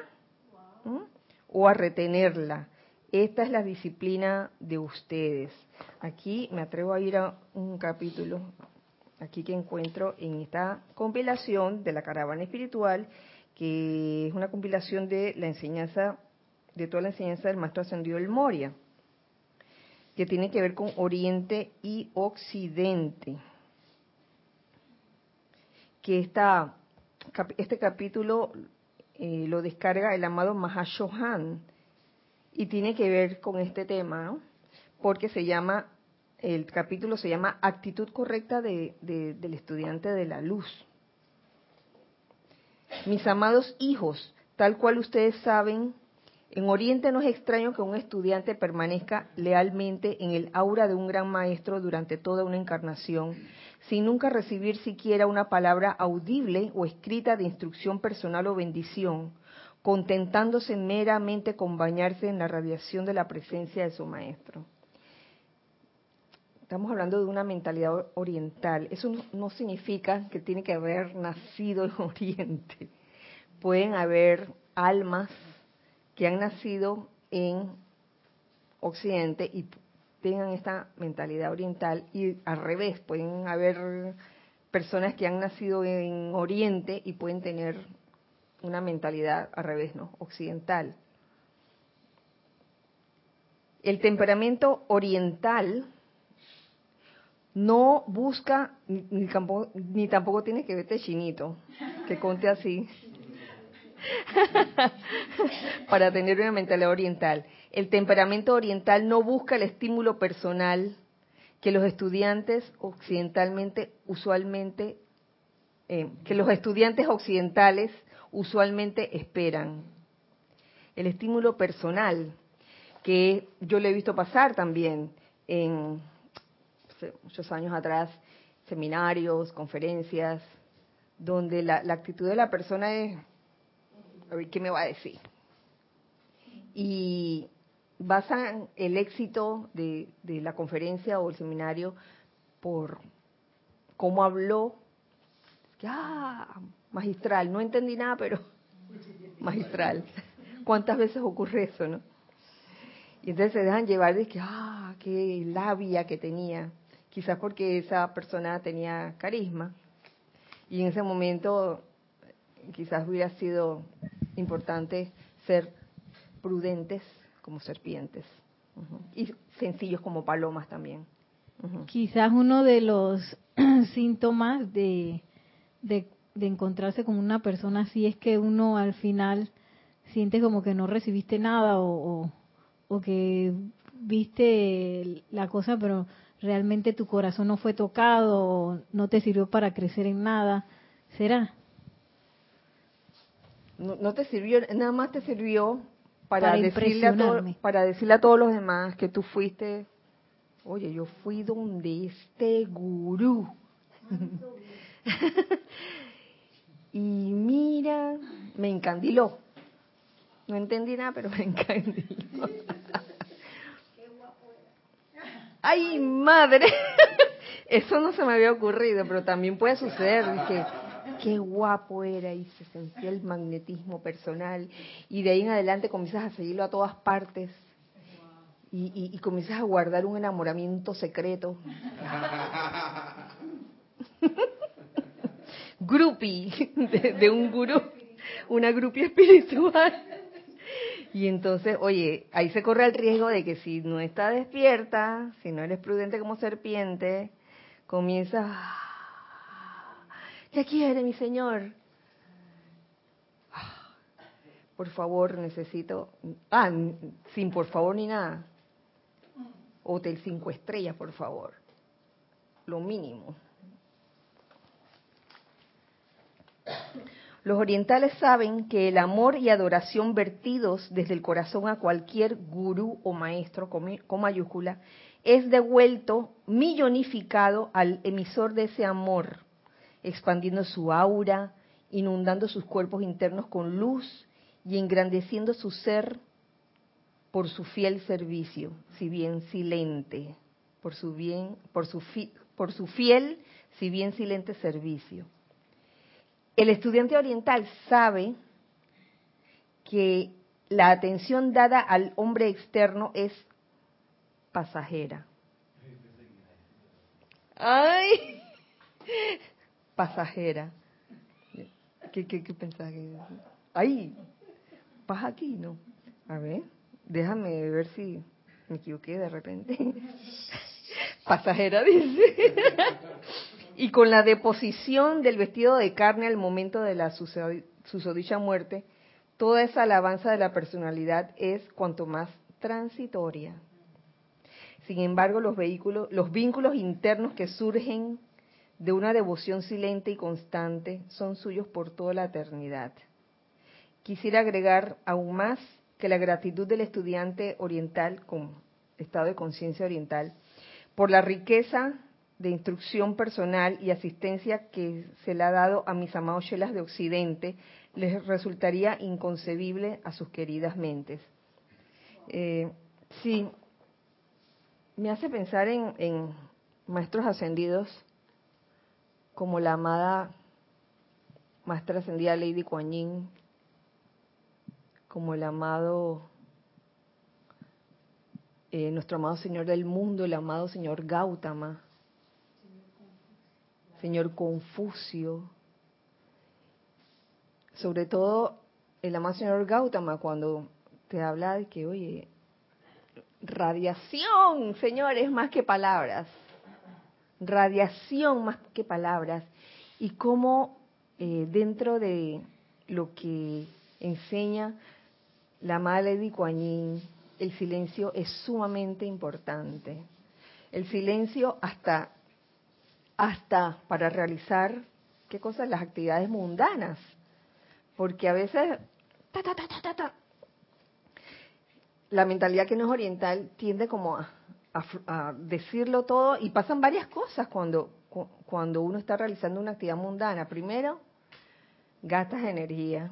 [SPEAKER 1] o a retenerla. Esta es la disciplina de ustedes. Aquí me atrevo a ir a un capítulo, aquí que encuentro en esta compilación de la caravana espiritual, que es una compilación de la enseñanza, de toda la enseñanza del Maestro Ascendido del Moria, que tiene que ver con Oriente y Occidente que esta, este capítulo eh, lo descarga el amado Mahashohan y tiene que ver con este tema. Porque se llama, el capítulo se llama Actitud correcta de, del estudiante de la luz. Mis amados hijos, tal cual ustedes saben, en Oriente no es extraño que un estudiante permanezca lealmente en el aura de un gran maestro durante toda una encarnación sin nunca recibir siquiera una palabra audible o escrita de instrucción personal o bendición, contentándose meramente con bañarse en la radiación de la presencia de su maestro. Estamos hablando de una mentalidad oriental. Eso no significa que tiene que haber nacido en Oriente. Pueden haber almas que han nacido en Occidente y tengan esta mentalidad oriental y al revés, pueden haber personas que han nacido en Oriente y pueden tener una mentalidad al revés, ¿no? Occidental. El temperamento oriental no busca, ni, tampoco, ni tampoco tiene que verte chinito, que conte así, para tener una mentalidad oriental el temperamento oriental no busca el estímulo personal que los estudiantes occidentalmente usualmente eh, que los estudiantes occidentales usualmente esperan. El estímulo personal que yo le he visto pasar también en muchos años atrás, seminarios, conferencias, donde la, la actitud de la persona es, a ver, ¿qué me va a decir? Y basan el éxito de, la conferencia o el seminario por cómo habló. Ya, magistral, no entendí nada, pero magistral. ¿Cuántas veces ocurre eso, no? Y entonces se dejan llevar de que, ah, qué labia que tenía. Quizás porque esa persona tenía carisma. Y en ese momento quizás hubiera sido importante ser prudentes como serpientes y sencillos como palomas también.
[SPEAKER 2] Quizás uno de los síntomas de, de, encontrarse con una persona así es que uno al final siente como que no recibiste nada o, o, que viste la cosa pero realmente tu corazón no fue tocado o no te sirvió para crecer en nada. ¿Será?
[SPEAKER 1] No, no te sirvió, nada más te sirvió para, decirle a para decirle a todos los demás que tú fuiste, oye, yo fui donde este gurú. y mira, me encandiló. No entendí nada, pero me encandiló. Ay, madre. Eso no se me había ocurrido, pero también puede suceder. que qué guapo era y se sentía el magnetismo personal. Y de ahí en adelante comienzas a seguirlo a todas partes y, y, comienzas a guardar un enamoramiento secreto. grupi, de, un gurú, una grupi espiritual. Y entonces, oye, ahí se corre el riesgo de que si no está despierta, si no eres prudente como serpiente, comienzas ¿Qué quiere mi Señor? Por favor, necesito... Ah, sin por favor ni nada. Hotel cinco estrellas, por favor. Lo mínimo. Los orientales saben que el amor y adoración vertidos desde el corazón a cualquier gurú o maestro con mayúscula es devuelto millonificado al emisor de ese amor expandiendo su aura, inundando sus cuerpos internos con luz y engrandeciendo su ser por su fiel servicio, si bien silente, por su bien, por su, por su fiel, si bien silente servicio. El estudiante oriental sabe que la atención dada al hombre externo es pasajera. Ay, pasajera. ¿Qué, qué, qué pensás? Ahí, vas aquí, ¿no? A ver, déjame ver si me equivoqué de repente. pasajera dice. y con la deposición del vestido de carne al momento de la susodicha muerte, toda esa alabanza de la personalidad es cuanto más transitoria. Sin embargo, los vehículos, los vínculos internos que surgen de una devoción silente y constante son suyos por toda la eternidad. Quisiera agregar aún más que la gratitud del estudiante oriental con estado de conciencia oriental por la riqueza de instrucción personal y asistencia que se le ha dado a mis amados chelas de Occidente les resultaría inconcebible a sus queridas mentes. Eh, sí, me hace pensar en, en maestros ascendidos como la amada Maestra Ascendida Lady Kuan Yin, como el amado, eh, nuestro amado Señor del mundo, el amado Señor Gautama, Señor Confucio, sobre todo el amado Señor Gautama cuando te habla de que, oye, radiación, señores, más que palabras radiación más que palabras, y cómo eh, dentro de lo que enseña la Madre de Kuan el silencio es sumamente importante. El silencio hasta, hasta para realizar, ¿qué cosas? Las actividades mundanas. Porque a veces, la mentalidad que no es oriental tiende como a, a, decirlo todo y pasan varias cosas cuando, cuando uno está realizando una actividad mundana. Primero, gastas energía,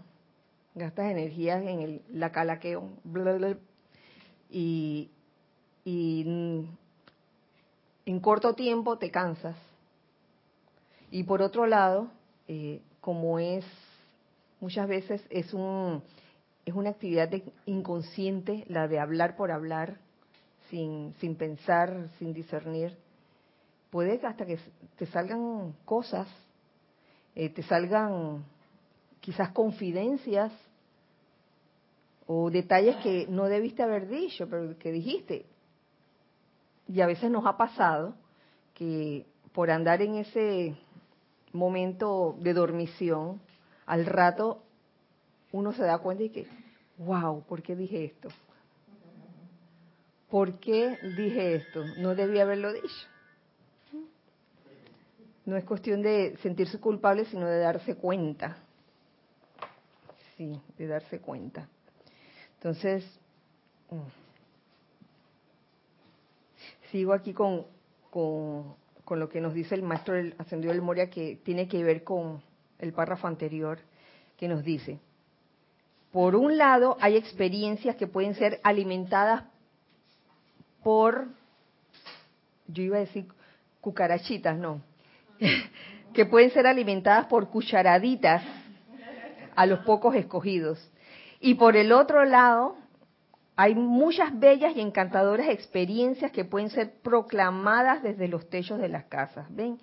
[SPEAKER 1] gastas energía en el, la calaqueo, y, y en corto tiempo te cansas. Y por otro lado, eh, como es, muchas veces es un, es una actividad inconsciente la de hablar por hablar, sin, pensar, sin discernir. Puede hasta que te salgan cosas, eh, te salgan quizás confidencias o detalles que no debiste haber dicho, pero que dijiste. Y a veces nos ha pasado que por andar en ese momento de dormición, al rato uno se da cuenta y que, wow, ¿por qué dije esto? ¿Por qué dije esto? No debía haberlo dicho. No es cuestión de sentirse culpable, sino de darse cuenta. Sí, de darse cuenta. Entonces, mm, sigo aquí con, con, lo que nos dice el maestro del ascendido del Moria, que tiene que ver con el párrafo anterior, que nos dice, por un lado, hay experiencias que pueden ser alimentadas por, yo iba a decir cucarachitas, no, que pueden ser alimentadas por cucharaditas a los pocos escogidos. Y por el otro lado, hay muchas bellas y encantadoras experiencias que pueden ser proclamadas desde los techos de las casas. ¿Ven?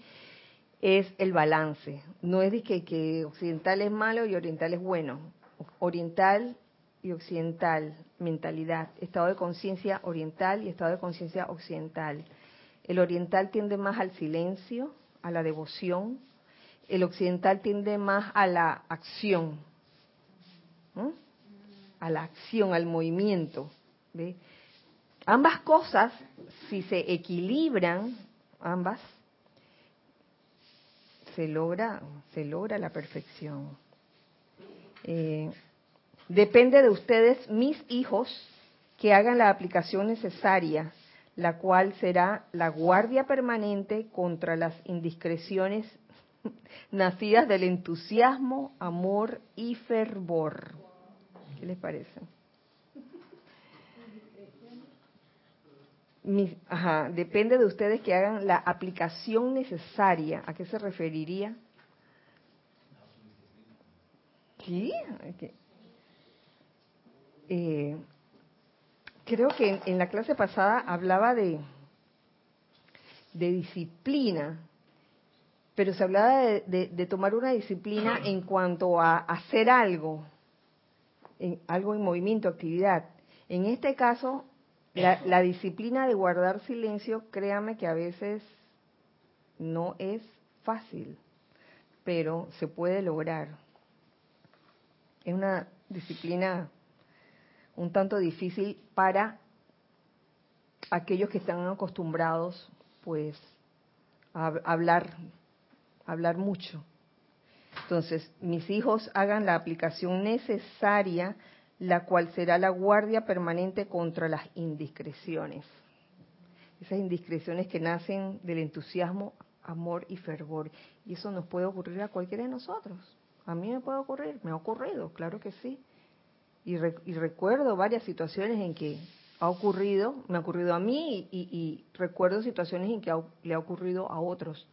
[SPEAKER 1] Es el balance. No es de que, que occidental es malo y oriental es bueno oriental y occidental, mentalidad, estado de conciencia oriental y estado de conciencia occidental. El oriental tiende más al silencio, a la devoción, el occidental tiende más a la acción, a la acción, al movimiento. Ambas cosas, si se equilibran, ambas, se logra, se logra la perfección. Eh, depende de ustedes, mis hijos, que hagan la aplicación necesaria, la cual será la guardia permanente contra las indiscreciones nacidas del entusiasmo, amor y fervor. ¿Qué les parece? ajá, depende de ustedes que hagan la aplicación necesaria. ¿A qué se referiría? Sí, eh, creo que en, la clase pasada hablaba de, de disciplina, pero se hablaba de, tomar una disciplina en cuanto a hacer algo, en, algo en movimiento, actividad. En este caso, la, la disciplina de guardar silencio, créame que a veces no es fácil, pero se puede lograr es una disciplina un tanto difícil para aquellos que están acostumbrados pues a hablar hablar mucho. Entonces, mis hijos hagan la aplicación necesaria, la cual será la guardia permanente contra las indiscreciones. Esas indiscreciones que nacen del entusiasmo, amor y fervor. Y eso nos puede ocurrir a cualquiera de nosotros. A mí me puede ocurrir, me ha ocurrido, claro que sí. Y, recuerdo varias situaciones en que ha ocurrido, me ha ocurrido a mí y, recuerdo situaciones en que le ha ocurrido a otros.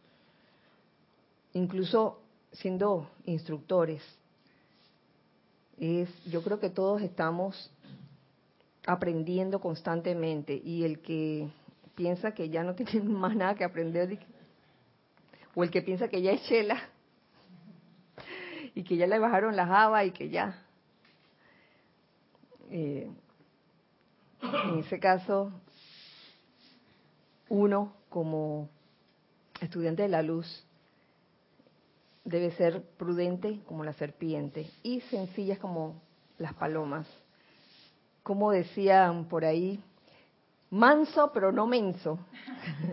[SPEAKER 1] Incluso siendo instructores. Es, yo creo que todos estamos aprendiendo constantemente y el que piensa que ya no tiene más nada que aprender o el que piensa que ya es chela y que ya le bajaron las habas y que ya. Eh, en ese caso, uno como estudiante de la luz debe ser prudente como la serpiente y sencillas como las palomas. Como decían por ahí, manso pero no menso.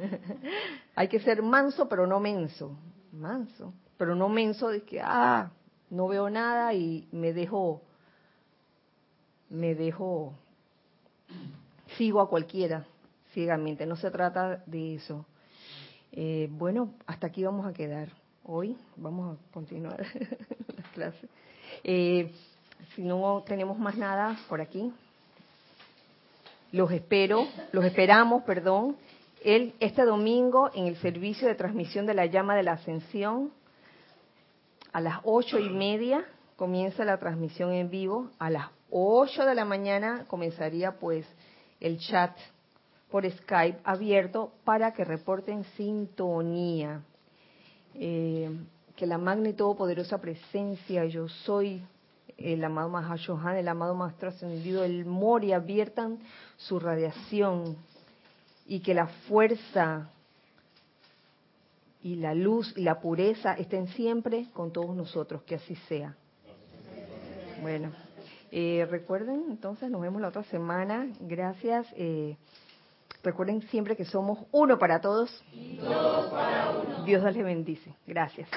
[SPEAKER 1] Hay que ser manso pero no menso. Manso, pero no menso de que, ah, no veo nada y me dejo, me dejo, sigo a cualquiera ciegamente. No se trata de eso. Eh, bueno, hasta aquí vamos a quedar. Hoy vamos a continuar la clase. Eh, si no tenemos más nada por aquí, los espero, los esperamos, perdón, el, este domingo en el servicio de transmisión de la llama de la ascensión a las ocho y media comienza la transmisión en vivo. A las 8 de la mañana comenzaría pues el chat por Skype abierto para que reporten sintonía. Eh, que la magna y todopoderosa presencia, yo soy el amado Mahashohan, el amado Maestro Ascendido, el Mori, abiertan su radiación y que la fuerza y la luz y la pureza estén siempre con todos nosotros, que así sea. Bueno, eh, recuerden, entonces nos vemos la otra semana. Gracias. Eh, recuerden siempre que somos uno para todos. Dios les bendice. Gracias.